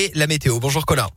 Et la météo. Bonjour Colin.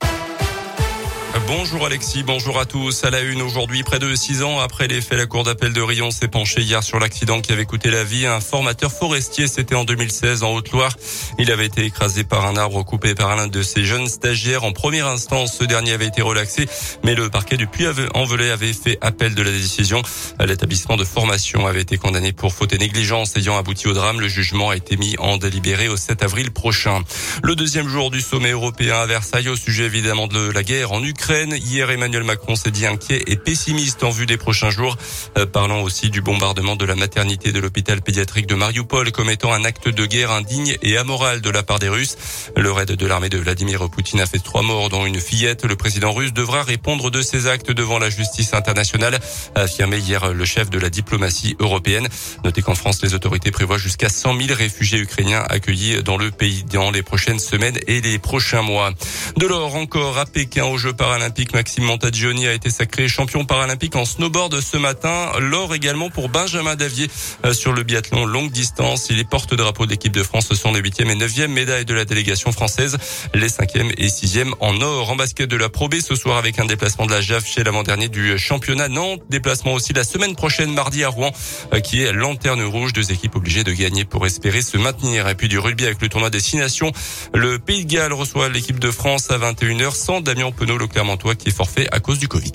Bonjour Alexis, bonjour à tous. À la une aujourd'hui, près de six ans après les faits, la cour d'appel de Rion s'est penchée hier sur l'accident qui avait coûté la vie à un formateur forestier. C'était en 2016 en Haute-Loire. Il avait été écrasé par un arbre coupé par l'un de ses jeunes stagiaires. En première instance, ce dernier avait été relaxé, mais le parquet du Puy-en-Velay avait fait appel de la décision. L'établissement de formation avait été condamné pour faute et négligence ayant abouti au drame. Le jugement a été mis en délibéré au 7 avril prochain. Le deuxième jour du sommet européen à Versailles au sujet évidemment de la guerre en Ukraine. Hier, Emmanuel Macron s'est dit inquiet et pessimiste en vue des prochains jours, euh, parlant aussi du bombardement de la maternité de l'hôpital pédiatrique de Mariupol comme étant un acte de guerre indigne et amoral de la part des Russes. Le raid de l'armée de Vladimir Poutine a fait trois morts, dont une fillette. Le président russe devra répondre de ses actes devant la justice internationale, a affirmé hier le chef de la diplomatie européenne. Notez qu'en France, les autorités prévoient jusqu'à 100 000 réfugiés ukrainiens accueillis dans le pays dans les prochaines semaines et les prochains mois. De l'or encore à Pékin aux Jeux paralympiques. Maxime Montagioni a été sacré champion paralympique en snowboard ce matin. L'or également pour Benjamin Davier euh, sur le biathlon longue distance. Il est porte-drapeau de l'équipe de France. Ce sont les huitièmes et neuvièmes médailles de la délégation française. Les cinquièmes et sixièmes en or. En basket de la Pro ce soir avec un déplacement de la JAF chez l'avant-dernier du championnat Nantes. Déplacement aussi la semaine prochaine mardi à Rouen euh, qui est lanterne rouge. Deux équipes obligées de gagner pour espérer se maintenir. Et puis du rugby avec le tournoi Destination. Le Pays de Galles reçoit l'équipe de France à 21h sans Damien Penaud, le Clermontois qui est forfait à cause du Covid.